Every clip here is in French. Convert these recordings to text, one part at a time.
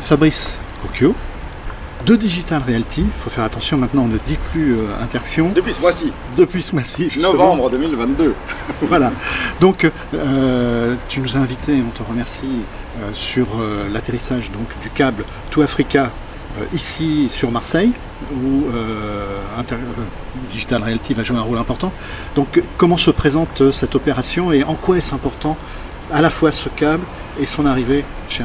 Fabrice Cocchio de Digital Realty. Il faut faire attention maintenant, on ne dit plus euh, Interaction. Depuis ce mois-ci. Depuis ce mois-ci. Novembre 2022. voilà. Donc, euh, tu nous as invités, on te remercie, euh, sur l'atterrissage donc, du câble Tout Africa ici sur Marseille, où Digital Realty va jouer un rôle important. Donc, comment se présente cette opération et en quoi est-ce important à la fois ce câble et son arrivée chez,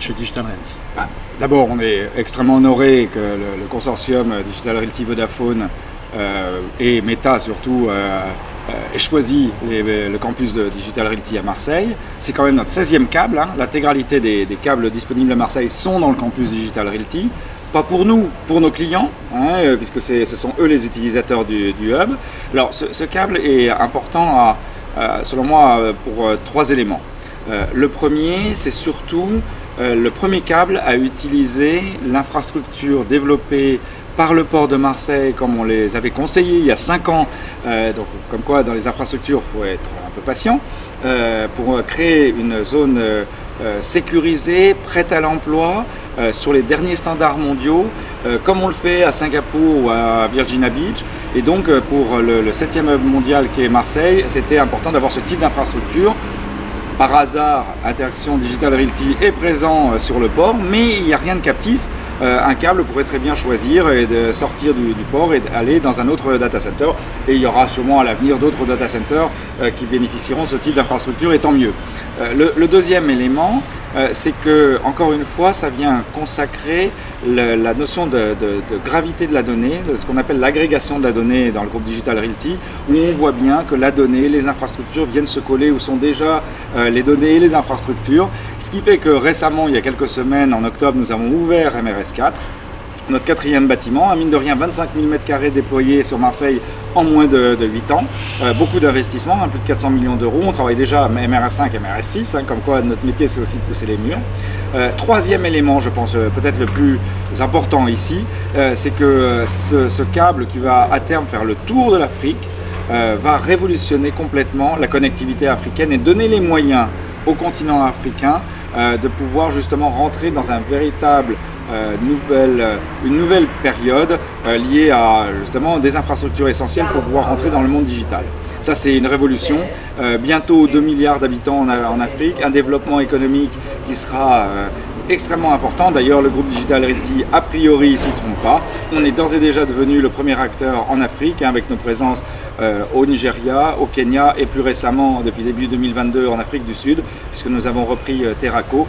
chez Digital Realty ah, D'abord, on est extrêmement honoré que le, consortium Digital Realty Vodafone euh, et Meta surtout euh, euh, ait choisi le campus de Digital Realty à Marseille. C'est quand même notre 16e câble. Hein. L'intégralité des, câbles disponibles à Marseille sont dans le campus Digital Realty. Pas pour nous, pour nos clients, hein, puisque ce sont eux les utilisateurs du, hub. Alors, ce, câble est important, selon moi, pour trois éléments. Le premier, c'est surtout euh, le premier câble a utilisé l'infrastructure développée par le port de Marseille, comme on les avait conseillés il y a 5 ans. Euh, comme quoi, dans les infrastructures, il faut être un peu patient euh, pour créer une zone sécurisée, prête à l'emploi, sur les derniers standards mondiaux, comme on le fait à Singapour ou à Virginia Beach. Et donc, pour le, le 7e hub mondial qui est Marseille, c'était important d'avoir ce type d'infrastructure par hasard, Interaction Digital Realty est présent euh, sur le port, mais il n'y a rien de captif. Euh, un câble pourrait très bien choisir et de sortir du, port et d'aller dans un autre data center. Et il y aura sûrement à l'avenir d'autres data centers euh, qui bénéficieront de ce type d'infrastructure et tant mieux. le, deuxième élément, euh, c'est que, encore une fois, ça vient consacrer la notion de, gravité de la donnée, de ce qu'on appelle l'agrégation de la donnée dans le groupe Digital Realty, où on voit bien que la donnée, les infrastructures viennent se coller où sont déjà euh, les données et les infrastructures. Ce qui fait que récemment, il y a quelques semaines, en octobre, nous avons ouvert MRS4 notre quatrième bâtiment, à mine de rien 25 000 m2 déployés sur Marseille en moins de, 8 ans. Euh, beaucoup d'investissements, hein, plus de 400 millions d'euros. On travaille déjà à MRS5 et MRS6, hein, comme quoi notre métier c'est aussi de pousser les murs. Euh, troisième élément, je pense euh, peut-être le plus important ici, c'est que ce, câble qui va à terme faire le tour de l'Afrique va révolutionner complètement la connectivité africaine et donner les moyens au continent africain de pouvoir justement rentrer dans un véritable euh, nouvelle, euh, une nouvelle période euh, liée à justement des infrastructures essentielles pour pouvoir rentrer dans le monde digital. Ça, c'est une révolution. bientôt 2 milliards d'habitants en, Afrique, un développement économique qui sera extrêmement important. D'ailleurs, le groupe Digital Realty, a priori, s'y trompe pas. On est d'ores et déjà devenu le premier acteur en Afrique, hein, avec nos présences au Nigeria, au Kenya et plus récemment, depuis début 2022, en Afrique du Sud, puisque nous avons repris Terraco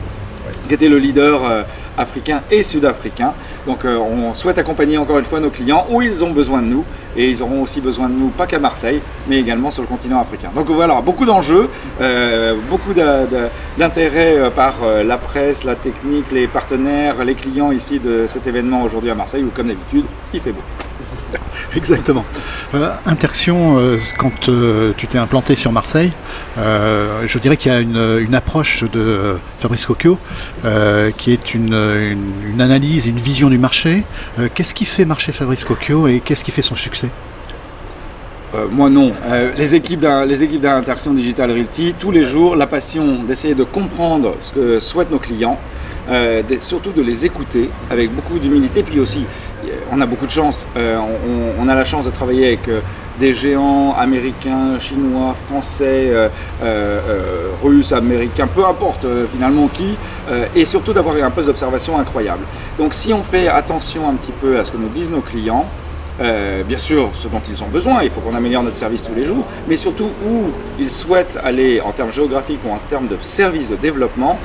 qui était le leader euh, africain et sud-africain. Donc euh, on souhaite accompagner encore une fois nos clients où ils ont besoin de nous et ils auront aussi besoin de nous, pas qu'à Marseille, mais également sur le continent africain. Donc voilà, beaucoup d'enjeux, euh, beaucoup d'intérêt par la presse, la technique, les partenaires, les clients ici de cet événement aujourd'hui à Marseille où comme d'habitude, il fait beau. Exactement. Euh, Interction, euh, quand euh, tu t'es implanté sur Marseille, je dirais qu'il y a une, approche de Fabrice Cocchio qui est une, analyse et une vision du marché. qu'est-ce qui fait marcher Fabrice Cocchio et qu'est-ce qui fait son succès? Moi non. les équipes d'Interaction Digital Realty, tous les jours, la passion d'essayer de comprendre ce que souhaitent nos clients, surtout de les écouter avec beaucoup d'humilité, puis aussi on a beaucoup de chance. Euh, on, a la chance de travailler avec euh, des géants américains, chinois, français, euh, russes, américains, peu importe finalement qui, et surtout d'avoir un poste d'observation incroyable. Donc si on fait attention un petit peu à ce que nous disent nos clients, bien sûr, ce dont ils ont besoin, il faut qu'on améliore notre service tous les jours, mais surtout où ils souhaitent aller en termes géographiques ou en termes de services de développement,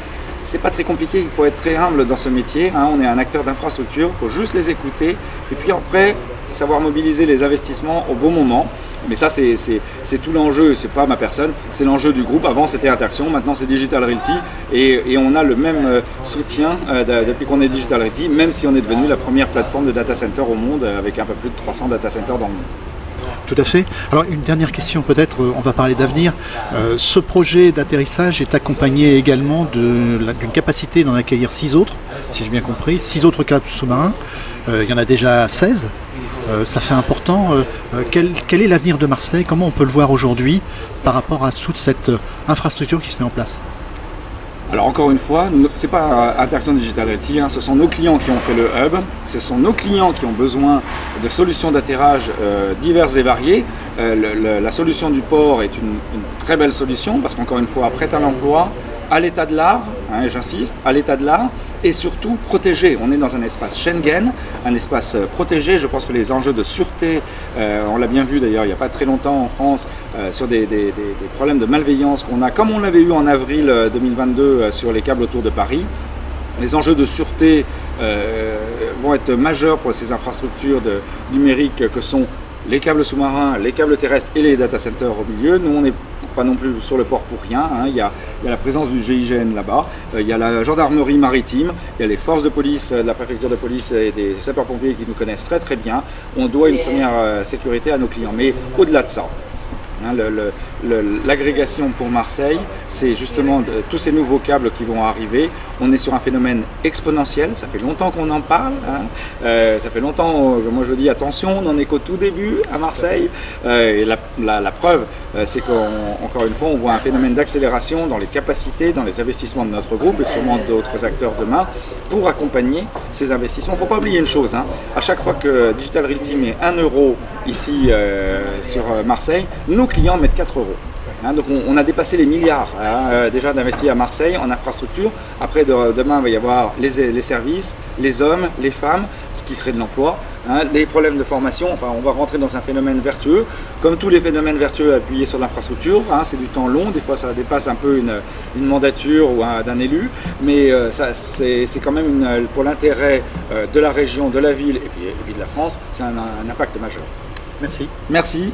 c'est pas très compliqué, il faut être très humble dans ce métier. Hein. On est un acteur d'infrastructure, il faut juste les écouter. Et puis après, savoir mobiliser les investissements au bon moment. Mais ça, c'est tout l'enjeu, c'est pas ma personne, c'est l'enjeu du groupe. Avant, c'était Interaction, maintenant, c'est Digital Realty. Et, on a le même euh, soutien euh, depuis qu'on est Digital Realty, même si on est devenu la première plateforme de data center au monde, avec un peu plus de 300 data centers dans le monde. Tout à fait. Alors une dernière question peut-être, euh, on va parler d'avenir. Euh, ce projet d'atterrissage est accompagné également d'une capacité d'en accueillir six autres, si j'ai bien compris, six autres câbles sous-marins. Euh, il y en a déjà 16. ça fait important. Quel, est l'avenir de Marseille? Comment on peut le voir aujourd'hui par rapport à toute cette infrastructure qui se met en place? Alors encore une fois, ce n'est pas Interaction Digital Realty, hein, ce sont nos clients qui ont fait le hub, ce sont nos clients qui ont besoin de solutions d'atterrage euh, diverses et variées. Euh, la solution du port est une, très belle solution parce qu'encore une fois, prête à l'emploi, à l'état de l'art, hein, j'insiste, à l'état de l'art, et surtout protégé. On est dans un espace Schengen, un espace euh, protégé. Je pense que les enjeux de sûreté, euh, on l'a bien vu d'ailleurs il n'y a pas très longtemps en France, euh, sur des, problèmes de malveillance qu'on a, comme on l'avait eu en avril 2022 sur les câbles autour de Paris. Les enjeux de sûreté vont être majeurs pour ces infrastructures numériques que sont les câbles sous-marins, les câbles terrestres et les data centers au milieu. Nous, on n'est pas non plus sur le port pour rien. Hein. Il, y a, la présence du GIGN là-bas, euh, il y a la gendarmerie maritime, il y a les forces de police euh, de la préfecture de police et des sapeurs-pompiers qui nous connaissent très très bien. On doit une première euh, sécurité à nos clients. Mais au-delà de ça, hein, L'agrégation pour Marseille, c'est justement tous ces nouveaux câbles qui vont arriver. On est sur un phénomène exponentiel, ça fait longtemps qu'on en parle, hein. euh, ça fait longtemps, que moi je dis attention, on n'en est qu'au tout début à Marseille. Euh, et la, preuve, euh, c'est qu'encore une fois, on voit un phénomène d'accélération dans les capacités, dans les investissements de notre groupe et sûrement d'autres acteurs demain pour accompagner ces investissements. Il ne faut pas oublier une chose, hein. à chaque fois que Digital Realty met 1 euro ici sur Marseille, nos clients mettent 4 euros. Hein, donc on, a dépassé les milliards hein, euh, déjà d'investir à Marseille en infrastructure. Après demain il va y avoir les, services, les hommes, les femmes, ce qui crée de l'emploi, hein, les problèmes de formation. Enfin on va rentrer dans un phénomène vertueux. Comme tous les phénomènes vertueux appuyés sur l'infrastructure, c'est du temps long. Des fois ça dépasse un peu une, mandature ou d'un élu, mais euh, c'est quand même pour l'intérêt euh, de la région, de la ville et puis, de la France, c'est un, un impact majeur. Merci. Merci.